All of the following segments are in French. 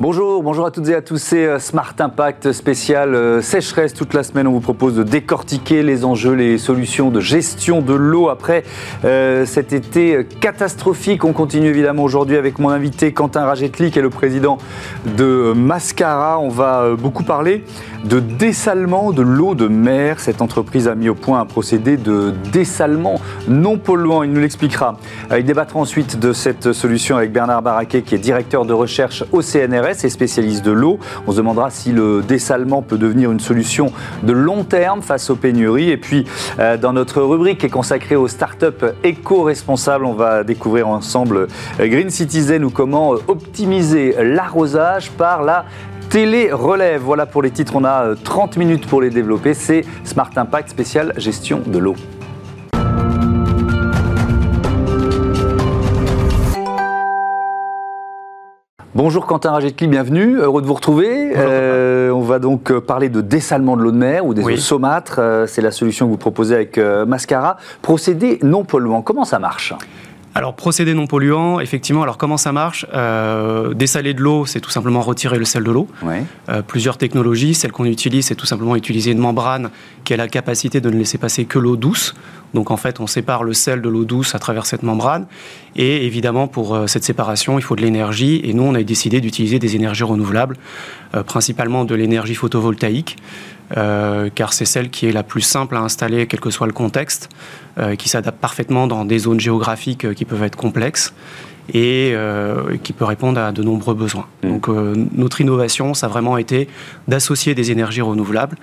Bonjour, bonjour à toutes et à tous, c'est euh, Smart Impact spécial euh, sécheresse. Toute la semaine, on vous propose de décortiquer les enjeux, les solutions de gestion de l'eau après euh, cet été catastrophique. On continue évidemment aujourd'hui avec mon invité Quentin Ragetli, qui est le président de Mascara. On va beaucoup parler de dessalement de l'eau de mer. Cette entreprise a mis au point un procédé de dessalement non polluant. Il nous l'expliquera. Il débattra ensuite de cette solution avec Bernard Barraquet, qui est directeur de recherche au CNRS et spécialiste de l'eau. On se demandera si le dessalement peut devenir une solution de long terme face aux pénuries. Et puis, euh, dans notre rubrique qui est consacrée aux startups éco-responsables, on va découvrir ensemble euh, Green Citizen ou comment optimiser l'arrosage par la télé-relève. Voilà pour les titres, on a 30 minutes pour les développer. C'est Smart Impact spécial gestion de l'eau. Bonjour Quentin Ragetli, bienvenue, heureux de vous retrouver. Euh, on va donc euh, parler de dessalement de l'eau de mer ou des eaux saumâtres. Euh, c'est la solution que vous proposez avec Mascara. Procédé non polluant, comment ça marche? Alors, procédé non polluant, effectivement, alors comment ça marche? Euh, Dessaler de l'eau, c'est tout simplement retirer le sel de l'eau. Euh, plusieurs technologies, celle qu'on utilise, c'est tout simplement utiliser une membrane qui a la capacité de ne laisser passer que l'eau douce. Donc, en fait, on sépare le sel de l'eau douce à travers cette membrane. Et évidemment, pour euh, cette séparation, il faut de l'énergie. Et nous, on a décidé d'utiliser des énergies renouvelables, principalement de l'énergie photovoltaïque. Euh, car c'est celle qui est la plus simple à installer, quel que soit le contexte, euh, qui s'adapte parfaitement dans des zones géographiques euh, qui peuvent être complexes et qui peut répondre à de nombreux besoins. Mmh. Donc notre innovation, ça a vraiment été d'associer des énergies renouvelables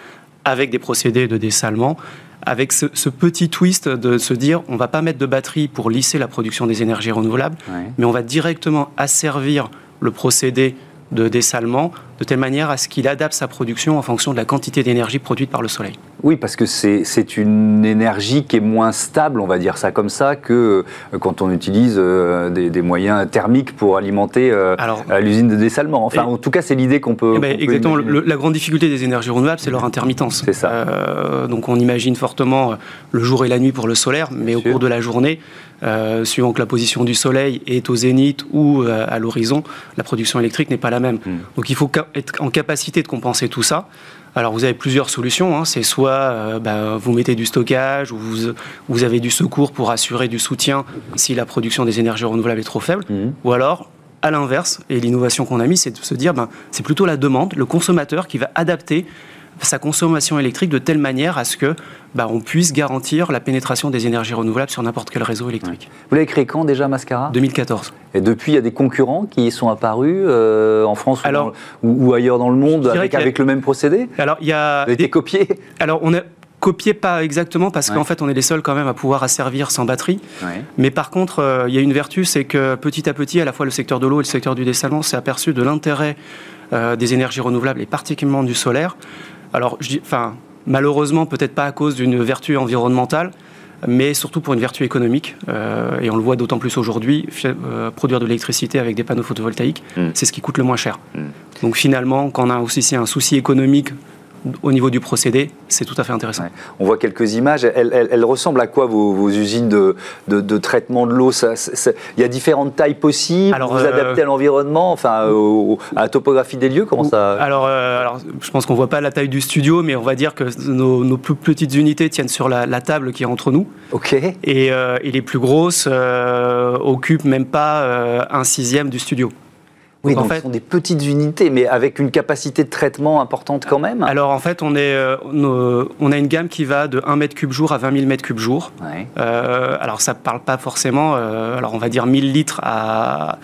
avec des procédés de dessalement, avec ce, petit twist de se dire on va pas mettre de batterie pour lisser la production des énergies renouvelables, mais on va directement asservir le procédé de dessalement de telle manière à ce qu'il adapte sa production en fonction de la quantité d'énergie produite par le soleil. Oui, parce que c'est une énergie qui est moins stable, on va dire ça comme ça, que euh, quand on utilise euh, des, moyens thermiques pour alimenter euh, l'usine de dessalement. Enfin, en tout cas, c'est l'idée qu'on peut, eh ben, exactement. la grande difficulté des énergies renouvelables, c'est leur intermittence. C'est ça. donc, on imagine fortement le jour et la nuit pour le solaire, mais au cours de la journée, suivant que la position du soleil est au zénith ou à l'horizon, la production électrique n'est pas la même. Hmm. Donc, il faut être en capacité de compenser tout ça. Alors vous avez plusieurs solutions. Hein. C'est soit euh, bah, vous mettez du stockage ou vous, vous, avez du secours pour assurer du soutien si la production des énergies renouvelables est trop faible. Mmh. Ou alors, à l'inverse, et l'innovation qu'on a mis, c'est de se dire ben, c'est plutôt la demande, le consommateur qui va adapter sa consommation électrique de telle manière à ce que bah, on puisse garantir la pénétration des énergies renouvelables sur n'importe quel réseau électrique. Vous l'avez créé quand déjà, Mascara? 2014. Et depuis, il y a des concurrents qui sont apparus euh, en France ou, ailleurs dans le monde avec, le même procédé? Alors, il y a. Vous été copié? Alors, on a copié pas exactement parce qu'en fait on est les seuls quand même à pouvoir asservir sans batterie. Mais par contre, euh, il y a une vertu, c'est que petit à petit, à la fois le secteur de l'eau et le secteur du dessalement s'est aperçu de l'intérêt euh, des énergies renouvelables et particulièrement du solaire alors, je dis, enfin, malheureusement, peut-être pas à cause d'une vertu environnementale, mais surtout pour une vertu économique. Euh, et on le voit d'autant plus aujourd'hui, euh, produire de l'électricité avec des panneaux photovoltaïques, mm. c'est ce qui coûte le moins cher. Mm. Donc finalement, quand on a aussi un souci économique au niveau du procédé, c'est tout à fait intéressant. On voit quelques images. Elles, ressemblent à quoi vos, usines de, traitement de l'eau? Il y a différentes tailles possibles? Alors, vous euh, adaptez à l'environnement, enfin à la topographie des lieux. Comment ça alors, euh, alors, je pense qu'on voit pas la taille du studio, mais on va dire que nos, plus petites unités tiennent sur la, table qui est entre nous. Ok. Et, euh, et les plus grosses occupent même pas un sixième du studio. Oui, donc, en fait, ce sont des petites unités, mais avec une capacité de traitement importante quand même. Alors en fait, on, est, euh, on a une gamme qui va de 1 m3 jour à 20 000 m3 jour. Euh, alors ça ne parle pas forcément, euh, alors on va dire 1000 litres à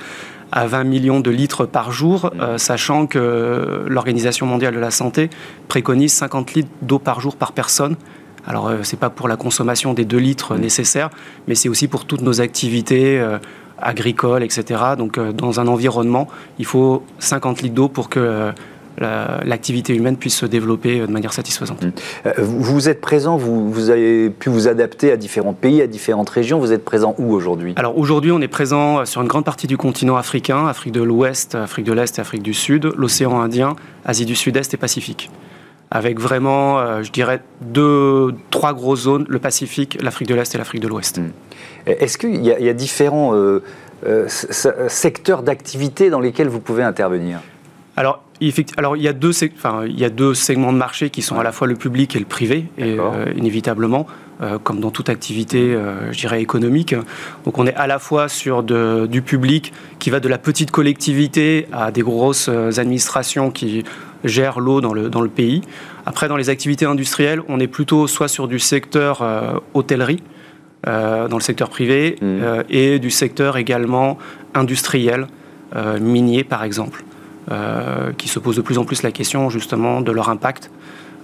à 20 millions de litres par jour, mmh. sachant que l'Organisation mondiale de la santé préconise 50 litres d'eau par jour par personne. Alors, ce n'est pas pour la consommation des 2 litres mmh. nécessaires, mais c'est aussi pour toutes nos activités agricole, etc. Donc euh, dans un environnement, il faut 50 litres d'eau pour que euh, l'activité humaine puisse se développer euh, de manière satisfaisante. Mmh. Vous êtes présent, vous, vous, avez pu vous adapter à différents pays, à différentes régions. Vous êtes présent où aujourd'hui? Alors aujourd'hui, on est présent sur une grande partie du continent africain, Afrique de l'Ouest, Afrique de l'Est et Afrique du Sud, l'océan Indien, Asie du Sud-Est et Pacifique avec vraiment, je dirais, deux, trois grosses zones, le Pacifique, l'Afrique de l'Est et l'Afrique de l'Ouest. Mmh. Est-ce qu'il y, a différents euh, euh, secteurs d'activité dans lesquels vous pouvez intervenir? Alors, alors il, y a deux, enfin, il y a deux segments de marché qui sont à la fois le public et le privé, et, euh, inévitablement, euh, comme dans toute activité, euh, je dirais, économique. Donc on est à la fois sur de, du public qui va de la petite collectivité à des grosses administrations qui gèrent l'eau dans le, dans le pays. Après, dans les activités industrielles, on est plutôt soit sur du secteur hôtellerie, dans le secteur privé, mmh. et du secteur également industriel, minier par exemple. Euh, qui se posent de plus en plus la question justement de leur impact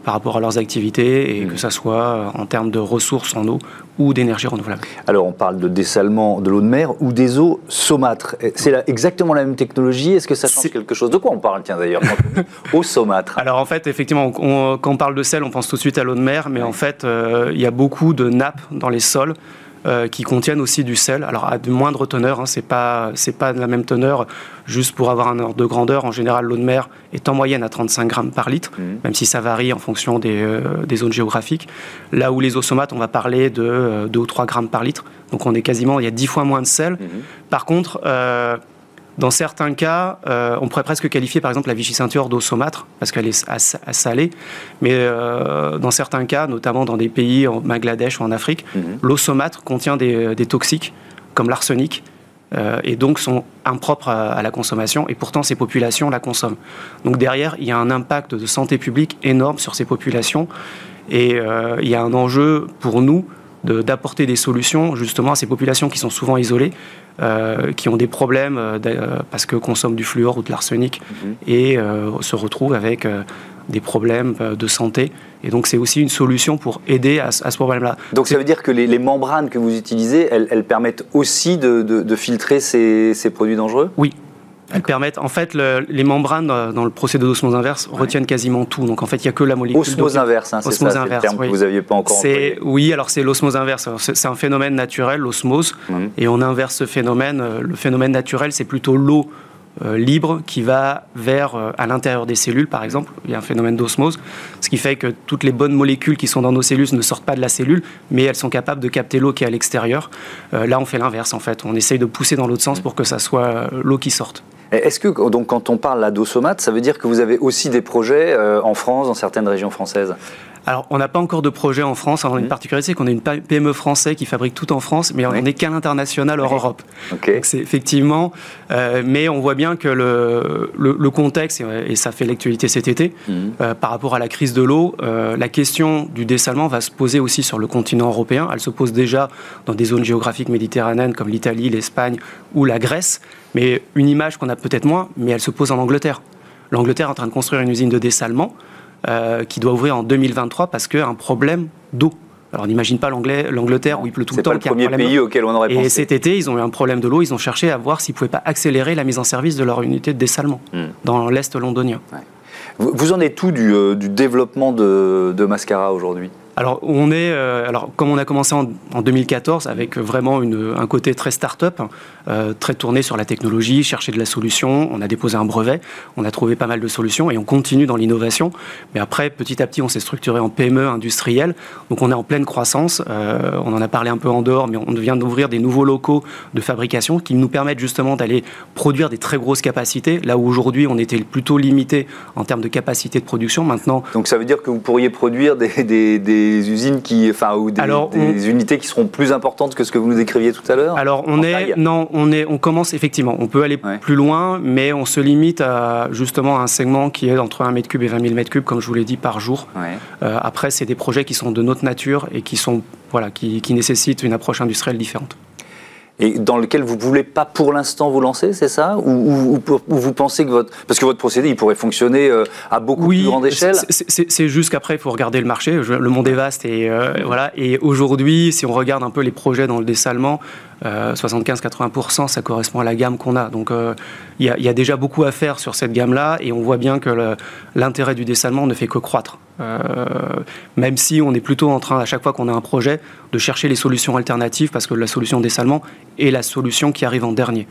par rapport à leurs activités et mmh. que ça soit euh, en termes de ressources en eau ou d'énergie renouvelable. Alors on parle de dessalement de l'eau de mer ou des eaux saumâtres. C'est exactement la même technologie. Est-ce que ça change quelque chose? De quoi on parle? Tiens d'ailleurs Eau saumâtre. Alors en fait effectivement quand on parle de sel on pense tout de suite à l'eau de mer mais en fait euh, il y a beaucoup de nappes dans les sols euh, qui contiennent aussi du sel. Alors à de moindre teneur, hein, c'est pas c'est pas de la même teneur. Juste pour avoir un ordre de grandeur, en général, l'eau de mer est en moyenne à 35 grammes par litre, mmh. même si ça varie en fonction des, euh, des, zones géographiques. Là où les eaux somates, on va parler de 2 euh, ou 3 grammes par litre. Donc on est quasiment, il y a 10 fois moins de sel. Mmh. Par contre, dans certains cas, euh, on pourrait presque qualifier par exemple la Vichy ceinture d'eau saumâtre parce qu'elle est salée. Mais euh, dans certains cas, notamment dans des pays en Bangladesh ou en Afrique, mhm. l'eau saumâtre contient des, toxiques comme l'arsenic euh, et donc sont impropres à, la consommation. Et pourtant, ces populations la consomment. Donc derrière, il y a un impact de santé publique énorme sur ces populations. Et il y a un enjeu pour nous d'apporter des solutions justement à ces populations qui sont souvent isolées, euh, qui ont des problèmes euh, euh, parce que consomment du fluor ou de l'arsenic mhm. et se retrouvent avec des problèmes de santé. Et donc c'est aussi une solution pour aider à, ce problème-là. Donc ça veut dire que les, membranes que vous utilisez, elles, permettent aussi de, filtrer ces, ces produits dangereux? Oui, elles permettent, en fait, les membranes dans le procédé d'osmose inverse retiennent quasiment tout. Donc en fait, il n'y a que la molécule. Osmose inverse, hein, c'est ça, le terme que vous n'aviez pas encore employé. Oui, alors c'est l'osmose inverse. C'est un phénomène naturel, l'osmose, mhm. et on inverse ce phénomène. Euh, le phénomène naturel, c'est plutôt l'eau euh, libre qui va vers euh, à l'intérieur des cellules, par exemple. Il y a un phénomène d'osmose, ce qui fait que toutes les bonnes molécules qui sont dans nos cellules ne sortent pas de la cellule, mais elles sont capables de capter l'eau qui est à l'extérieur. là, on fait l'inverse, en fait. On essaye de pousser dans l'autre sens mhm. pour que ça soit l'eau qui sorte. Est-ce que, donc, quand on parle là d'osomate, ça veut dire que vous avez aussi des projets euh, en France, dans certaines régions françaises? Alors, on n'a pas encore de projet en France. Alors, une mmh. particularité, c'est qu'on est une PME française qui fabrique tout en France, mais on n'est qu'à l'international hors Europe. c'est effectivement, euh, mais on voit bien que le, le, contexte, et, ça fait l'actualité cet été, mmh. euh, par rapport à la crise de l'eau, euh, la question du dessalement va se poser aussi sur le continent européen. Elle se pose déjà dans des zones géographiques méditerranéennes comme l'Italie, l'Espagne ou la Grèce, mais une image qu'on a peut-être moins, mais elle se pose en Angleterre. L'Angleterre est en train de construire une usine de dessalement. Euh, qui doit ouvrir en 2023 parce qu'il y a un problème d'eau. Alors on n'imagine pas l'Angleterre où il pleut tout le temps. C'est le premier pays auquel on aurait pensé. Et cet été, ils ont eu un problème de l'eau. Ils ont cherché à voir s'ils ne pouvaient pas accélérer la mise en service de leur unité de dessalement hmm. dans l'Est londonien. Vous, en êtes tout du, euh, du développement de, de Mascara aujourd'hui? Alors, on est, euh, alors, comme on a commencé en, 2014 avec vraiment une, un côté très start-up, euh, très tourné sur la technologie, chercher de la solution, on a déposé un brevet, on a trouvé pas mal de solutions et on continue dans l'innovation. Mais après, petit à petit, on s'est structuré en PME industrielle, donc on est en pleine croissance. Euh, on en a parlé un peu en dehors, mais on vient d'ouvrir des nouveaux locaux de fabrication qui nous permettent justement d'aller produire des très grosses capacités, là où aujourd'hui on était plutôt limité en termes de capacité de production. Maintenant, donc ça veut dire que vous pourriez produire des, des usines qui, enfin, ou des, unités qui seront plus importantes que ce que vous nous décriviez tout à l'heure Alors, on est, non, on est, on commence effectivement. On peut aller plus loin, mais on se limite à justement un segment qui est entre 1 mètre cube et 20 000 mètres cubes, comme je vous l'ai dit, par jour. Euh, après, c'est des projets qui sont de notre nature et qui sont, voilà, qui, qui nécessitent une approche industrielle différente et dans lequel vous ne voulez pas pour l'instant vous lancer, c'est ça? Ou, vous pensez que votre... Parce que votre procédé, il pourrait fonctionner euh, à beaucoup plus grande échelle? C'est juste qu'après, il faut regarder le marché. Le monde est vaste. Et, euh, voilà. et aujourd'hui, si on regarde un peu les projets dans le dessalement, 75-80%, euh, ça correspond à la gamme qu'on a. Donc il y, y, a déjà beaucoup à faire sur cette gamme-là. Et on voit bien que l'intérêt du dessalement ne fait que croître. même si on est plutôt en train, à chaque fois qu'on a un projet, de chercher les solutions alternatives, parce que la solution dessalement et la solution qui arrive en dernier.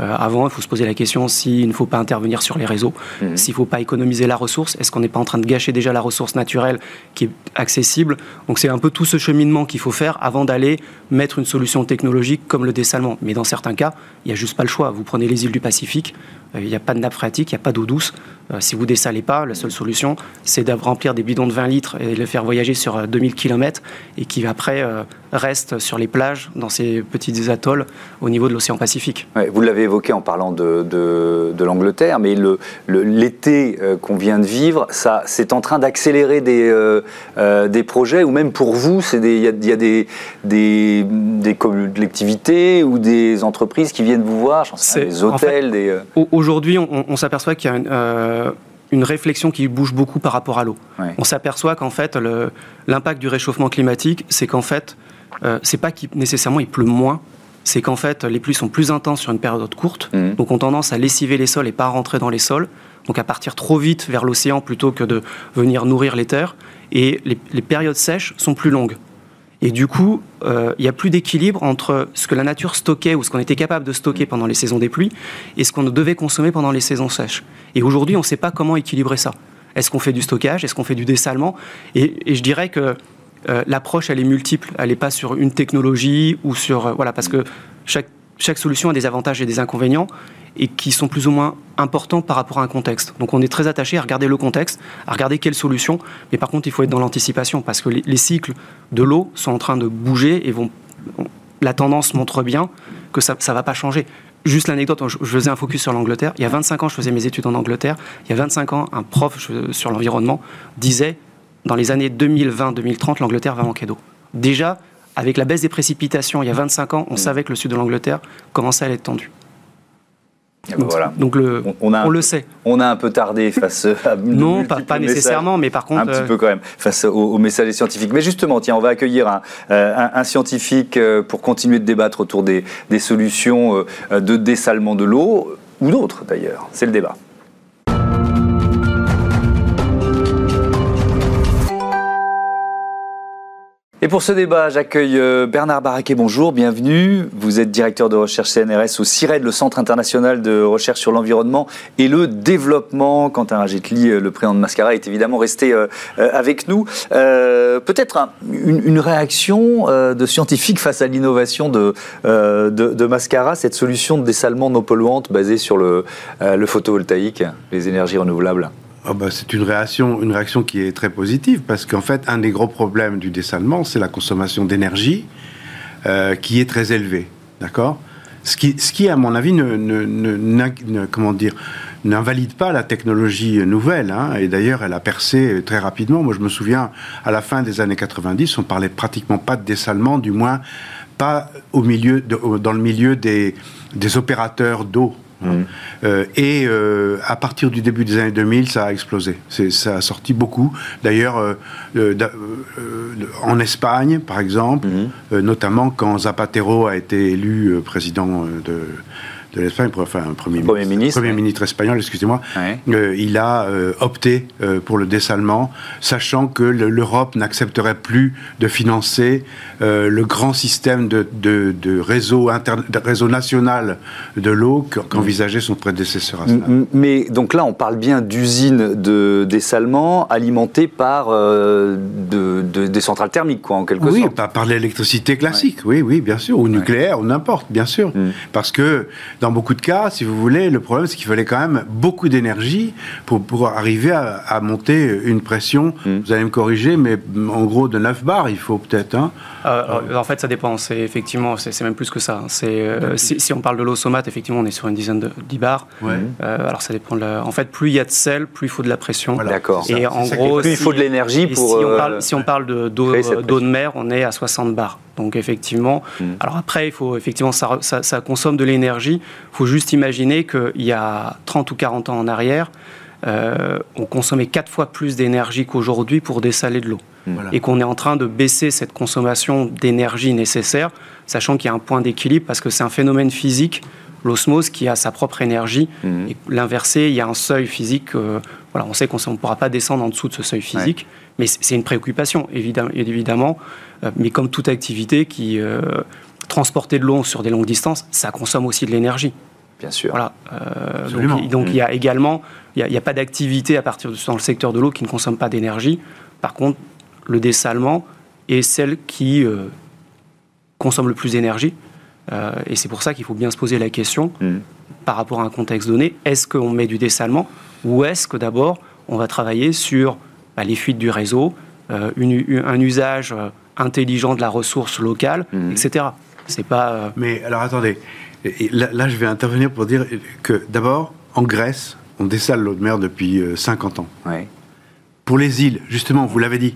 Euh, avant, il faut se poser la question s'il ne faut pas intervenir sur les réseaux, mhm. s'il ne faut pas économiser la ressource, est-ce qu'on n'est pas en train de gâcher déjà la ressource naturelle qui est accessible? Donc c'est un peu tout ce cheminement qu'il faut faire avant d'aller mettre une solution technologique comme le dessalement. Mais dans certains cas, il n'y a juste pas le choix. Vous prenez les îles du Pacifique, il n'y a pas de nappe phréatique, il n'y a pas d'eau douce. si vous dessalez pas, la seule solution, c'est de remplir des bidons de 20 litres et le faire voyager sur 2000 km et qui après reste sur les plages, dans ces petits atolls au niveau de l'océan Pacifique. vous l'avez évoqué en parlant de, de, l'Angleterre, mais l'été le, qu'on vient de vivre, ça, c'est en train d'accélérer des, des projets, ou même pour vous, il y a, y a des, des, des collectivités ou des entreprises qui viennent vous voir, sais, des hôtels, des... Aujourd'hui, on, s'aperçoit qu'il y a une, euh, une, réflexion qui bouge beaucoup par rapport à l'eau. On s'aperçoit qu'en fait, l'impact du réchauffement climatique, c'est qu'en fait, euh, c'est pas qu'il nécessairement il pleut moins, c'est qu'en fait, les pluies sont plus intenses sur une période courte, mmh. donc on tendance à lessiver les sols et pas à rentrer dans les sols, donc à partir trop vite vers l'océan plutôt que de venir nourrir les terres, et les, les périodes sèches sont plus longues. Et du coup, euh, il n'y a plus d'équilibre entre ce que la nature stockait ou ce qu'on était capable de stocker pendant les saisons des pluies et ce qu'on devait consommer pendant les saisons sèches. Et aujourd'hui, on ne sait pas comment équilibrer ça. Est-ce qu'on fait du stockage? Est-ce qu'on fait du dessalement? Et, je dirais que euh, l'approche, elle est multiple. Elle n'est pas sur une technologie ou sur... Euh, voilà, parce que chaque, chaque solution a des avantages et des inconvénients et qui sont plus ou moins importants par rapport à un contexte. Donc on est très attaché à regarder le contexte, à regarder quelles solutions, mais par contre il faut être dans l'anticipation parce que les, cycles de l'eau sont en train de bouger et vont, la tendance montre bien que ça ne va pas changer. Juste l'anecdote, je faisais un focus sur l'Angleterre. Il y a 25 ans, je faisais mes études en Angleterre. Il y a 25 ans, un prof sur l'environnement disait dans les années 2020-2030, l'Angleterre va manquer d'eau. Déjà, avec la baisse des précipitations il y a 25 ans, on savait que le sud de l'Angleterre commençait à être tendu. Ah bah voilà. Donc le, on, le sait. On a un peu tardé face à non, pas, nécessairement, mais par contre un petit euh, peu quand même face aux, messages scientifiques. Mais justement, tiens, on va accueillir un, euh, scientifique euh, pour continuer de débattre autour des, des solutions de dessalement de l'eau ou d'autres d'ailleurs. C'est le débat. Et pour ce débat, j'accueille euh, Bernard Barraquet. Bonjour, bienvenue. Vous êtes directeur de recherche CNRS au CIRED, le Centre international de recherche sur l'environnement et le développement. Quentin Ragetli, euh, le président de Mascara, est évidemment resté euh, avec nous. Peut-être une, réaction de scientifiques face à l'innovation de, de, Mascara, cette solution de dessalement non polluante basée sur le photovoltaïque, les énergies renouvelables? Ah bah, c'est une réaction, une réaction qui est très positive parce qu'en fait, un des gros problèmes du dessalement, c'est la consommation d'énergie euh, qui est très élevée. D'accord? Ce qui, ce qui, à mon avis, comment dire, n'invalide pas la technologie nouvelle. Hein. et d'ailleurs, elle a percé très rapidement. Moi, je me souviens, à la fin des années 90, on parlait pratiquement pas de dessalement, du moins pas au milieu dans le milieu des, des opérateurs d'eau. Mmh. Euh, et euh, à partir du début des années 2000, ça a explosé. Ça a sorti beaucoup. D'ailleurs, euh, en Espagne, par exemple, mmh. notamment quand Zapatero a été élu président de de l'Espagne, enfin un premier, premier ministre, premier ministre espagnol, excusez-moi, euh, il a euh, opté euh, pour le dessalement, sachant que l'Europe n'accepterait plus de financer le grand système de, de, réseau, réseau national de l'eau qu'envisageait son prédécesseur. Mais donc là, on parle bien d'usines de dessalement alimentées par de, des centrales thermiques, quoi, en quelque oui, sorte. Oui, par, l'électricité classique, oui, oui, bien sûr, ou nucléaire, ou n'importe, bien sûr, mm. parce que dans beaucoup de cas, si vous voulez, le problème, c'est qu'il fallait quand même beaucoup d'énergie pour, pouvoir arriver à, monter une pression. Hmm. Vous allez me corriger, mais en gros, de 9 bars, il faut peut-être. Hein. Euh, en fait, ça dépend. C'est effectivement, c'est même plus que ça. C'est euh, si, on parle de l'eau somate, effectivement, on est sur une dizaine de 10 bars. Euh, alors, ça dépend. De En fait, plus il y a de sel, plus il faut de la pression. D'accord. Et en gros, plus il faut de l'énergie pour. Si on parle, si on parle d'eau de mer, on est à 60 bars. Donc effectivement, hmm. alors après, il faut effectivement ça, ça, consomme de l'énergie. Il faut juste imaginer qu'il y a 30 ou 40 ans en arrière, euh, on consommait quatre fois plus d'énergie qu'aujourd'hui pour dessaler de l'eau. Et qu'on est en train de baisser cette consommation d'énergie nécessaire, sachant qu'il y a un point d'équilibre parce que c'est un phénomène physique, l'osmose, qui a sa propre énergie. Hmm. Et l'inversé, il y a un seuil physique. Euh, voilà, on sait qu'on ne pourra pas descendre en dessous de ce seuil physique, mais c'est une préoccupation, évidemment. évidemment euh, mais comme toute activité qui transporter de l'eau sur des longues distances, ça consomme aussi de l'énergie. Bien sûr. Voilà. Euh, donc, il y a mm. également, il n'y a, pas d'activité à partir de, dans le secteur de l'eau qui ne consomme pas d'énergie. Par contre, le dessalement est celle qui consomme le plus d'énergie. et c'est pour ça qu'il faut bien se poser la question, mmh. par rapport à un contexte donné, est-ce qu'on met du dessalement ou est-ce que d'abord on va travailler sur bah, les fuites du réseau, un usage intelligent de la ressource locale, mmh. etc. C'est pas. Mais alors attendez, là, je vais intervenir pour dire que d'abord, en Grèce, on dessale l'eau de mer depuis 50 ans. Ouais pour les îles, justement, vous l'avez dit,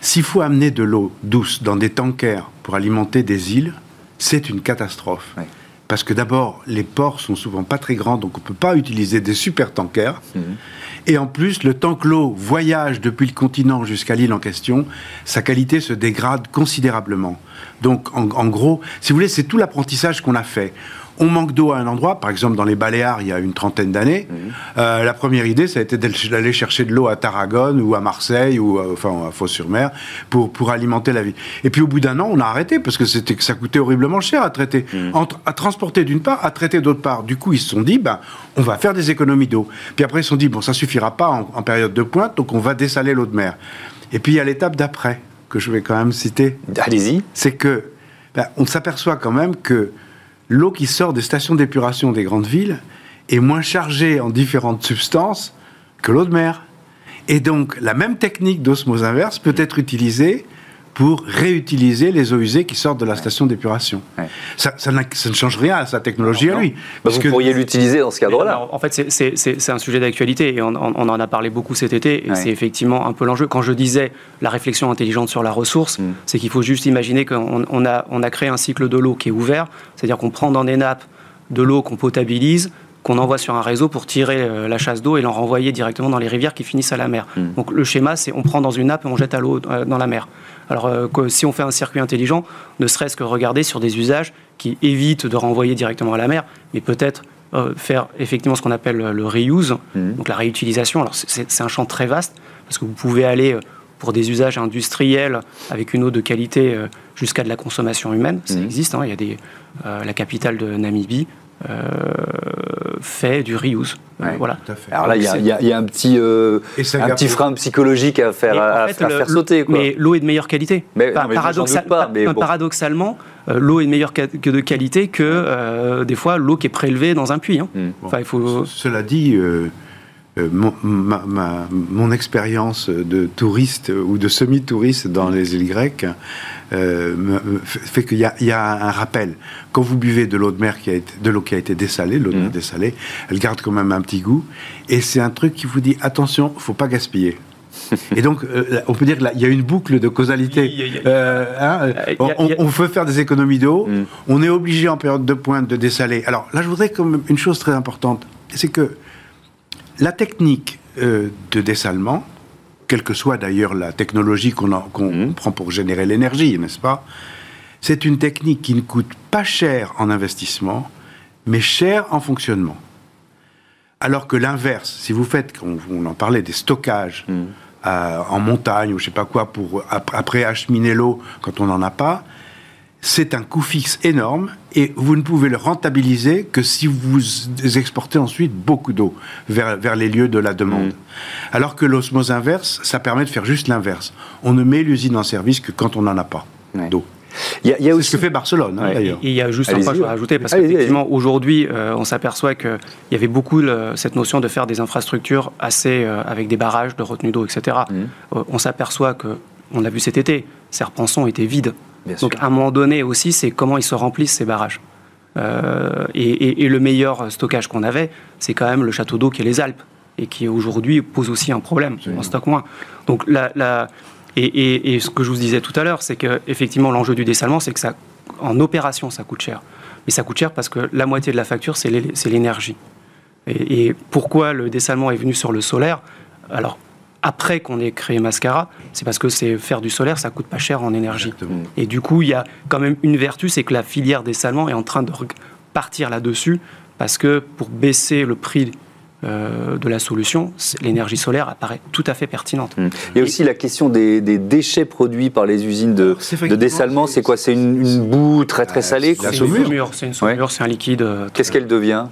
s'il faut amener de l'eau douce dans des tankers pour alimenter des îles, c'est une catastrophe. Parce que d'abord, les ports sont souvent pas très grands, donc on ne peut pas utiliser des super tankers. Mhm. Et en plus, le temps que l'eau voyage depuis le continent jusqu'à l'île en question, sa qualité se dégrade considérablement. Donc, en gros, si vous voulez, c'est tout l'apprentissage qu'on a fait on manque d'eau à un endroit, par exemple dans les Baléares il y a une trentaine d'années, euh, la première idée ça a été d'aller chercher de l'eau à Tarragone ou à Marseille ou euh, enfin à Fos-sur-Mer pour, pour alimenter la ville. Et puis au bout d'un an on a arrêté parce que c'était ça coûtait horriblement cher à traiter, mhm. à transporter d'une part, à traiter d'autre part. Du coup ils se sont dit ben on va faire des économies d'eau. Puis après ils se sont dit bon ça suffira pas en, période de pointe donc on va dessaler l'eau de mer. Et puis il y a l'étape d'après que je vais quand même citer. Allez-y. C'est que ben, on s'aperçoit quand même que l'eau qui sort des stations d'épuration des grandes villes est moins chargée en différentes substances que l'eau de mer. Et donc, la même technique d'osmose inverse peut être utilisée pour réutiliser les eaux usées qui sortent de la station d'épuration. Ça, ne change rien à sa technologie à lui. Bah, vous pourriez l'utiliser dans ce cadre-là. En fait, c'est un sujet d'actualité et on, en a parlé beaucoup cet été. Et c'est effectivement un peu l'enjeu. Quand je disais la réflexion intelligente sur la ressource, mm. c'est qu'il faut juste imaginer qu'on a, on a créé un cycle de l'eau qui est ouvert, c'est-à-dire qu'on prend dans des nappes de l'eau qu'on potabilise, qu'on envoie sur un réseau pour tirer euh, la chasse d'eau et l'en renvoyer directement dans les rivières qui finissent à la mer. Mm. Donc le schéma, c'est on prend dans une nappe et on jette à l'eau euh, dans la mer. Alors euh, si on fait un circuit intelligent, ne serait-ce que regarder sur des usages qui évitent de renvoyer directement à la mer, mais peut-être euh, faire effectivement ce qu'on appelle le reuse, mmh. donc la réutilisation. Alors c'est un champ très vaste, parce que vous pouvez aller pour des usages industriels avec une eau de qualité jusqu'à de la consommation humaine. Ça mmh. existe. Hein. il y a des, la capitale de Namibie fait du reuse. Euh, voilà. Alors là, il y, a un petit, euh, un petit frein psychologique à faire, à, faire sauter. Mais l'eau est de meilleure qualité. Mais, paradoxalement, l'eau est de meilleure de qualité que des fois l'eau qui est prélevée dans un puits. Hein. Hmm. Enfin, il faut... Cela dit, mon, mon expérience de touriste ou de semi-touriste dans les îles grecques euh, fait qu'il y, a un rappel. Quand vous buvez de l'eau de mer qui a été, de l'eau qui a été dessalée, l'eau de mer mmh. dessalée, elle garde quand même un petit goût. Et c'est un truc qui vous dit attention, faut pas gaspiller. Et donc, euh, on peut dire qu'il y a une boucle de causalité. on, veut faire des économies d'eau, mmh. on est obligé en période de pointe de dessaler. Alors là, je voudrais comme une chose très importante, c'est que la technique euh, de dessalement, quelle que soit d'ailleurs la technologie qu'on mmh. prend pour générer l'énergie, n'est-ce pas? C'est une technique qui ne coûte pas cher en investissement, mais cher en fonctionnement. Alors que l'inverse, si vous faites, on, en parlait des stockages mmh. euh, en montagne ou je sais pas quoi pour après acheminer l'eau quand on n'en a pas, c'est un coût fixe énorme et vous ne pouvez le rentabiliser que si vous exportez ensuite beaucoup d'eau vers, vers les lieux de la demande. Mm. Alors que l'osmose inverse, ça permet de faire juste l'inverse. On ne met l'usine en service que quand on n'en a pas d'eau. Il y a, aussi ce que fait Barcelone, hein, d'ailleurs. Il y a juste un point à rajouter, parce qu'effectivement, aujourd'hui, euh, on s'aperçoit qu'il y avait beaucoup cette notion de faire des infrastructures assez euh, avec des barrages de retenue d'eau, etc. Mm. Euh, on s'aperçoit que, on l'a vu cet été, Serpenson était vide. Donc à un moment donné aussi, c'est comment ils se remplissent ces barrages. Euh, et, le meilleur stockage qu'on avait, c'est quand même le château d'eau qui est les Alpes et qui aujourd'hui pose aussi un problème. On stocke moins. Donc la, et, ce que je vous disais tout à l'heure, c'est que effectivement l'enjeu du dessalement, c'est que ça, en opération, ça coûte cher. Mais ça coûte cher parce que la moitié de la facture, c'est l'énergie. Et, pourquoi le dessalement est venu sur le solaire? Alors après qu'on ait créé Mascara, c'est parce que c'est faire du solaire, ça coûte pas cher en énergie. Et du coup, il y a quand même une vertu, c'est que la filière des Salmons est en train de partir là-dessus, parce que pour baisser le prix euh, de la solution, l'énergie solaire apparaît tout à fait pertinente. Mmh. Il y a aussi la question des, déchets produits par les usines de, de dessalement. C'est quoi? C'est une, boue très très salée C'est une saumure, c'est une saumure, c'est un liquide. Euh, Qu'est-ce qu'elle devient?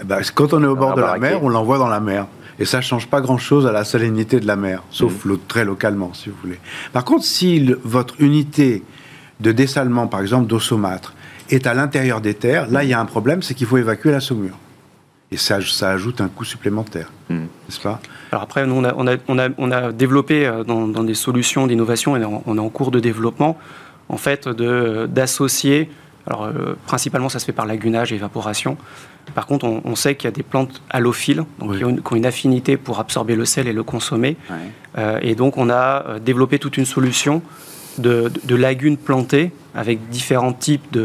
Eh ben, Quand on est au bord de la mer, on l'envoie dans la mer. Et ça ne change pas grand-chose à la salinité de la mer, sauf mmh. très localement, si vous voulez. Par contre, si votre unité de dessalement, par exemple, d'eau saumâtre, est à l'intérieur des terres, là, il y a un problème, c'est qu'il faut évacuer la saumure. Et ça, ça ajoute un coût supplémentaire, hmm. n'est-ce pas? Alors après, nous, on a, on a, on a, développé euh, dans, des solutions d'innovation, et on est en cours de développement, en fait, d'associer, alors euh, principalement ça se fait par lagunage et évaporation, par contre, on, sait qu'il y a des plantes halophiles, donc qui, ont une, affinité pour absorber le sel et le consommer. Euh, et donc, on a développé toute une solution de, de, lagunes plantées avec différents types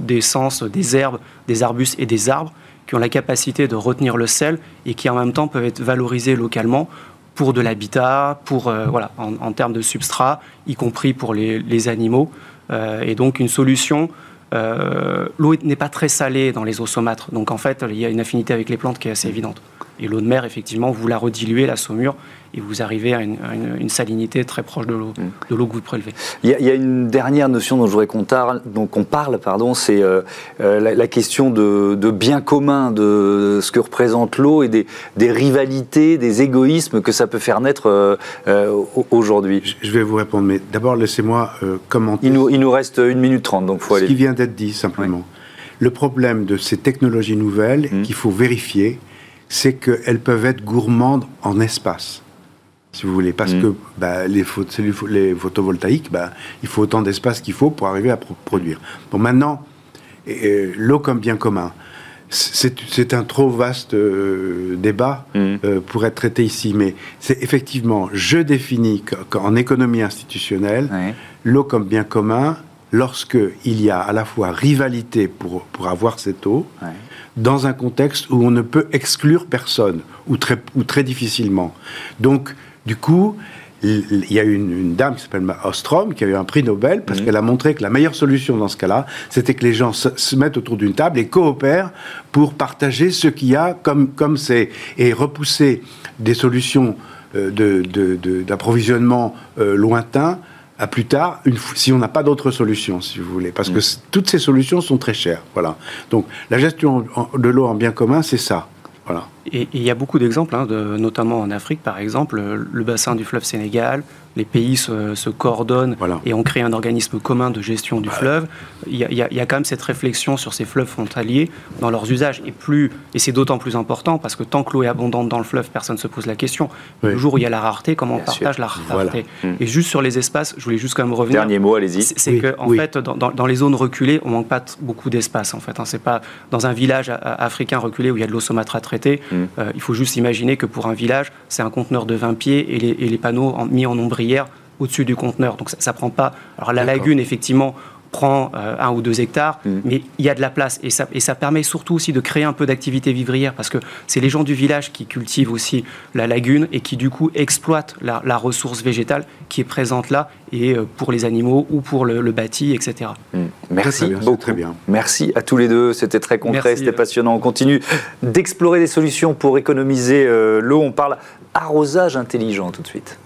d'essences, des herbes, des arbustes et des arbres qui ont la capacité de retenir le sel et qui en même temps peuvent être valorisés localement pour de l'habitat, pour euh, voilà, en, termes de substrat, y compris pour les, animaux. Euh, et donc une solution. Euh, l'eau n'est pas très salée dans les eaux saumâtres, donc en fait il y a une affinité avec les plantes qui est assez évidente. Et l'eau de mer, effectivement, vous la rediluez, la saumure, et vous arrivez à une, salinité très proche de l'eau, mm. de l'eau que vous prélevez. Il y, a, une dernière notion dont je voudrais qu'on parle, donc on parle, pardon, c'est euh, euh, la, question de, bien commun, de ce que représente l'eau et des, rivalités, des égoïsmes que ça peut faire naître euh, aujourd'hui. Je vais vous répondre, mais d'abord laissez-moi commenter. Il nous, il nous reste une minute trente, donc faut aller. Ce qui vient d'être dit simplement. Le problème de ces technologies nouvelles mm. qu'il faut vérifier, c'est qu'elles peuvent être gourmandes en espace, si vous voulez, parce mm. que bah, les, les, photovoltaïques, bah, il faut autant d'espace qu'il faut pour arriver à produire. Bon, maintenant, l'eau comme bien commun, c'est un trop vaste euh, débat mm. euh, pour être traité ici, mais c'est effectivement, je définis qu'en économie institutionnelle, l'eau comme bien commun, lorsque il y a à la fois rivalité pour, pour avoir cette eau, dans un contexte où on ne peut exclure personne, ou très, ou très difficilement. Donc, du coup, il y a une, une dame qui s'appelle Ostrom qui a eu un prix Nobel parce mhm. qu'elle a montré que la meilleure solution dans ce cas-là, c'était que les gens se, mettent autour d'une table et coopèrent pour partager ce qu'il y a comme comme c'est et repousser des solutions euh, d'approvisionnement de, de, euh, lointains à plus tard, une, si on n'a pas d'autre solution, si vous voulez, parce que mm. toutes ces solutions sont très chères. Voilà. Donc la gestion de l'eau en bien commun, c'est ça. Voilà. Et il y a beaucoup d'exemples, hein, notamment en Afrique, par exemple, le bassin du fleuve Sénégal, les pays se, coordonnent et ont créé un organisme commun de gestion du fleuve. Il y, a, quand même cette réflexion sur ces fleuves frontaliers dans leurs usages. Et, plus, et c'est d'autant plus important parce que tant que l'eau est abondante dans le fleuve, personne ne se pose la question. Le jour où il y a la rareté, comment on partage la rareté mm. Et juste sur les espaces, je voulais juste quand même revenir. Dernier mot, allez-y. C'est qu'en en fait, dans, les zones reculées, on manque pas beaucoup d'espace. En fait, hein. c'est pas dans un village africain reculé où il y a de l'eau saumâtre à traiter. Euh, il faut juste imaginer que pour un village, c'est un conteneur de 20 pieds et les, et les panneaux mis en ombrière au-dessus du conteneur. Donc ça, ne prend pas. Alors la lagune, effectivement, prend euh, un ou deux hectares, mm. mais il y a de la place. Et ça, et ça permet surtout aussi de créer un peu d'activité vivrière, parce que c'est les gens du village qui cultivent aussi la lagune et qui du coup exploitent la, ressource végétale qui est présente là, et euh, pour les animaux ou pour le, bâti, etc. Mm. Merci beaucoup. Très bien. Merci à tous les deux, c'était très concret, c'était passionnant. On continue d'explorer des solutions pour économiser euh, l'eau. On parle arrosage intelligent tout de suite.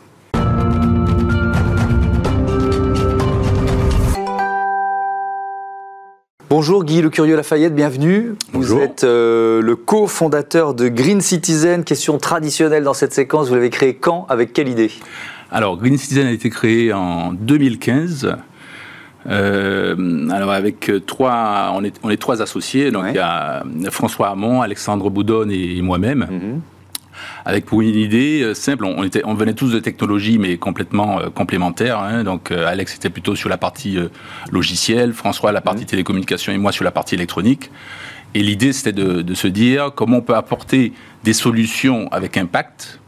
Bonjour Guy Le Curieux Lafayette, bienvenue. Vous êtes euh, le co-fondateur de Green Citizen. Question traditionnelle dans cette séquence, vous l'avez créé quand Avec quelle idée? Alors Green Citizen a été créé en 2015. Euh, alors avec trois, on est, on est trois associés, donc il y a François Hamon, Alexandre Boudonne et moi-même. Mhm avec pour une idée euh, simple. On, était, on venait tous de technologies, mais complètement euh, complémentaires. Hein. Donc, euh, Alex était plutôt sur la partie logicielle, François la partie mmh. télécommunication et moi sur la partie électronique. Et l'idée, c'était de, se dire comment on peut apporter des solutions avec impact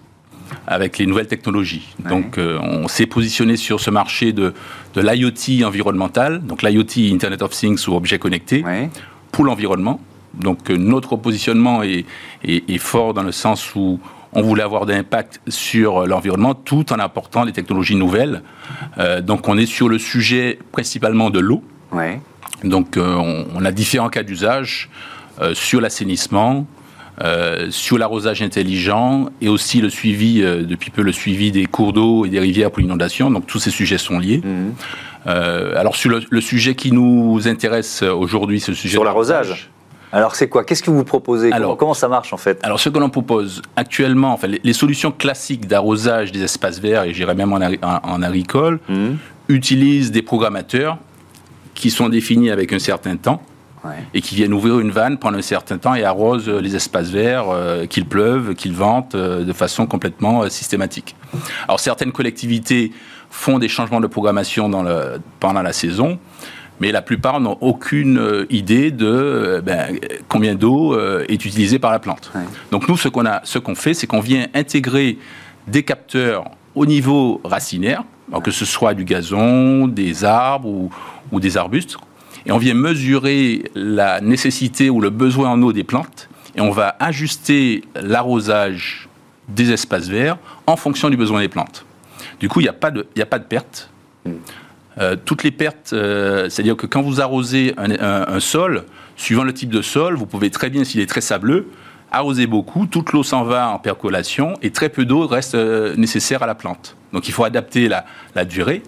avec les nouvelles technologies. Donc, on s'est positionné sur ce marché de, de l'IoT environnemental, donc l'IoT, Internet of Things ou objets connectés, pour l'environnement. Donc euh, notre positionnement est, fort dans le sens où on voulait avoir des impacts sur l'environnement tout en apportant des technologies nouvelles. Euh, donc on est sur le sujet principalement de l'eau. Donc euh, on, a différents cas d'usage sur l'assainissement, sur l'arrosage intelligent et aussi le suivi, depuis peu le suivi des cours d'eau et des rivières pour l'inondation. Donc tous ces sujets sont liés. Mhm. alors sur le, sujet qui nous intéresse aujourd'hui, c'est le sujet sur l'arrosage. Alors c'est quoi? Qu'est-ce que vous proposez? Comment, ça marche en fait? Alors ce que l'on propose actuellement, enfin, les, solutions classiques d'arrosage des espaces verts, et j'irais même en, en, agricole, mmh. utilisent des programmateurs qui sont définis avec un certain temps. Et qui viennent ouvrir une vanne pendant un certain temps et arrosent les espaces verts, qu'il pleuve, qu'il vente, de façon complètement systématique. Alors certaines collectivités font des changements de programmation dans le, pendant la saison, mais la plupart n'ont aucune euh, idée de euh, ben, combien d'eau euh, est utilisée par la plante. Donc nous, ce qu'on a, ce qu'on fait, c'est qu'on vient intégrer des capteurs au niveau racinaire, que ce soit du gazon, des arbres ou, ou, des arbustes, et on vient mesurer la nécessité ou le besoin en eau des plantes, et on va ajuster l'arrosage des espaces verts en fonction du besoin des plantes. Du coup, il n'y a, pas de, a pas de perte. Euh, toutes les pertes, euh, c'est-à-dire que quand vous arrosez un, sol, suivant le type de sol, vous pouvez très bien, s'il est très sableux, arroser beaucoup, toute l'eau s'en va en percolation et très peu d'eau reste euh, nécessaire à la plante. Donc il faut adapter la, durée.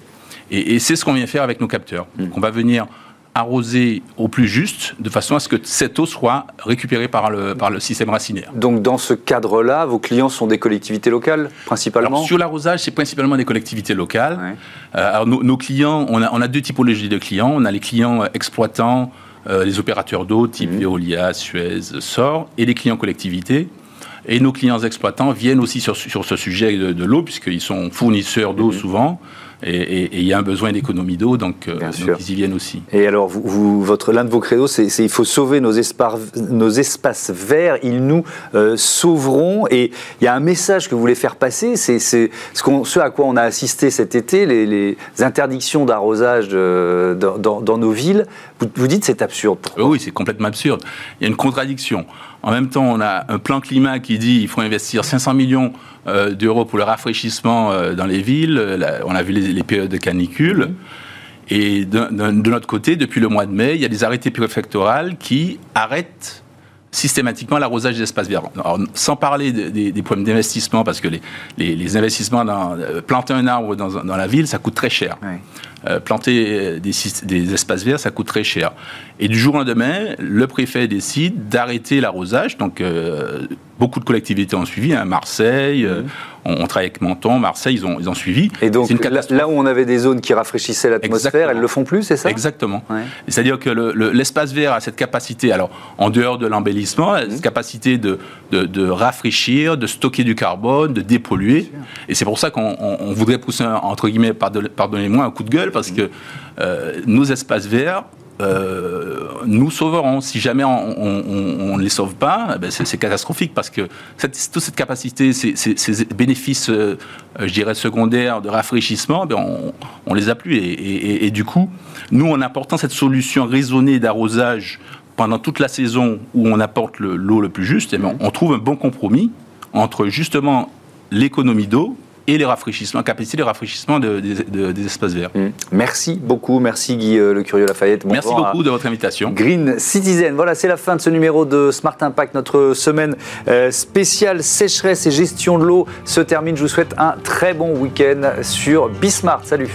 Et, c'est ce qu'on vient faire avec nos capteurs. Mm. on va venir arroser au plus juste, de façon à ce que cette eau soit récupérée par le, par le système racinaire. Donc dans ce cadre-là, vos clients sont des collectivités locales, principalement Sur l'arrosage, c'est principalement des collectivités locales. Euh, alors nos, clients, on a, on a, deux typologies de clients. On a les clients exploitants, euh, les opérateurs d'eau, type mmh. Veolia, Suez, SOR, et les clients collectivités. Et nos clients exploitants viennent aussi sur, sur ce sujet de, de l'eau, puisqu'ils sont fournisseurs d'eau mmh. souvent et il y a un besoin d'économie d'eau, donc, euh, ils y viennent aussi. Et alors, vous, votre l'un de vos credos, c'est il faut sauver nos espaces, nos espaces verts, ils nous euh, sauveront. Et il y a un message que vous voulez faire passer, c'est ce, ce, à quoi on a assisté cet été, les, interdictions d'arrosage euh, dans, dans, nos villes. Vous, vous dites c'est absurde. Oui, c'est complètement absurde. Il y a une contradiction. En même temps, on a un plan climat qui dit qu'il faut investir 500 millions euh, d'euros pour le rafraîchissement euh, dans les villes. on a vu les, périodes de canicule. Et de, notre côté, depuis le mois de mai, il y a des arrêtés préfectoraux qui arrêtent systématiquement l'arrosage des espaces verts. sans parler des, problèmes d'investissement, parce que les, investissements dans euh, planter un arbre dans, la ville, ça coûte très cher. Euh, planter des, espaces verts, ça coûte très cher. Et du jour au lendemain, le préfet décide d'arrêter l'arrosage. Donc, euh, beaucoup de collectivités ont suivi. Hein, Marseille, euh, on, travaille avec Menton, Marseille, ils ont, ils ont suivi. Et donc, là, où on avait des zones qui rafraîchissaient l'atmosphère, elles ne le font plus, c'est ça? Exactement. C'est-à-dire que l'espace vert a cette capacité, alors, en dehors de l'embellissement, cette mmh. capacité de, de, rafraîchir, de stocker du carbone, de dépolluer. Et c'est pour ça qu'on voudrait pousser, entre guillemets, pardonnez-moi, un coup de gueule parce que euh, nos espaces verts, euh, nous sauveront. Si jamais on ne les sauve pas, eh ben c'est catastrophique parce que cette, toute cette capacité, ces, ces, bénéfices, euh, je dirais, secondaires de rafraîchissement, ben on, on les a plus. Et, et, du coup, nous, en apportant cette solution raisonnée d'arrosage pendant toute la saison où on apporte l'eau le, plus juste, eh ben, on trouve un bon compromis entre justement l'économie d'eau et les rafraîchissements, capacité de rafraîchissement des espaces verts. Mmh. Merci beaucoup, merci Guy euh, Le Curieux Lafayette. merci beaucoup de votre invitation. Green Citizen, voilà, c'est la fin de ce numéro de Smart Impact. Notre semaine euh, spéciale sécheresse et gestion de l'eau se termine. Je vous souhaite un très bon week-end sur Bismart. Salut.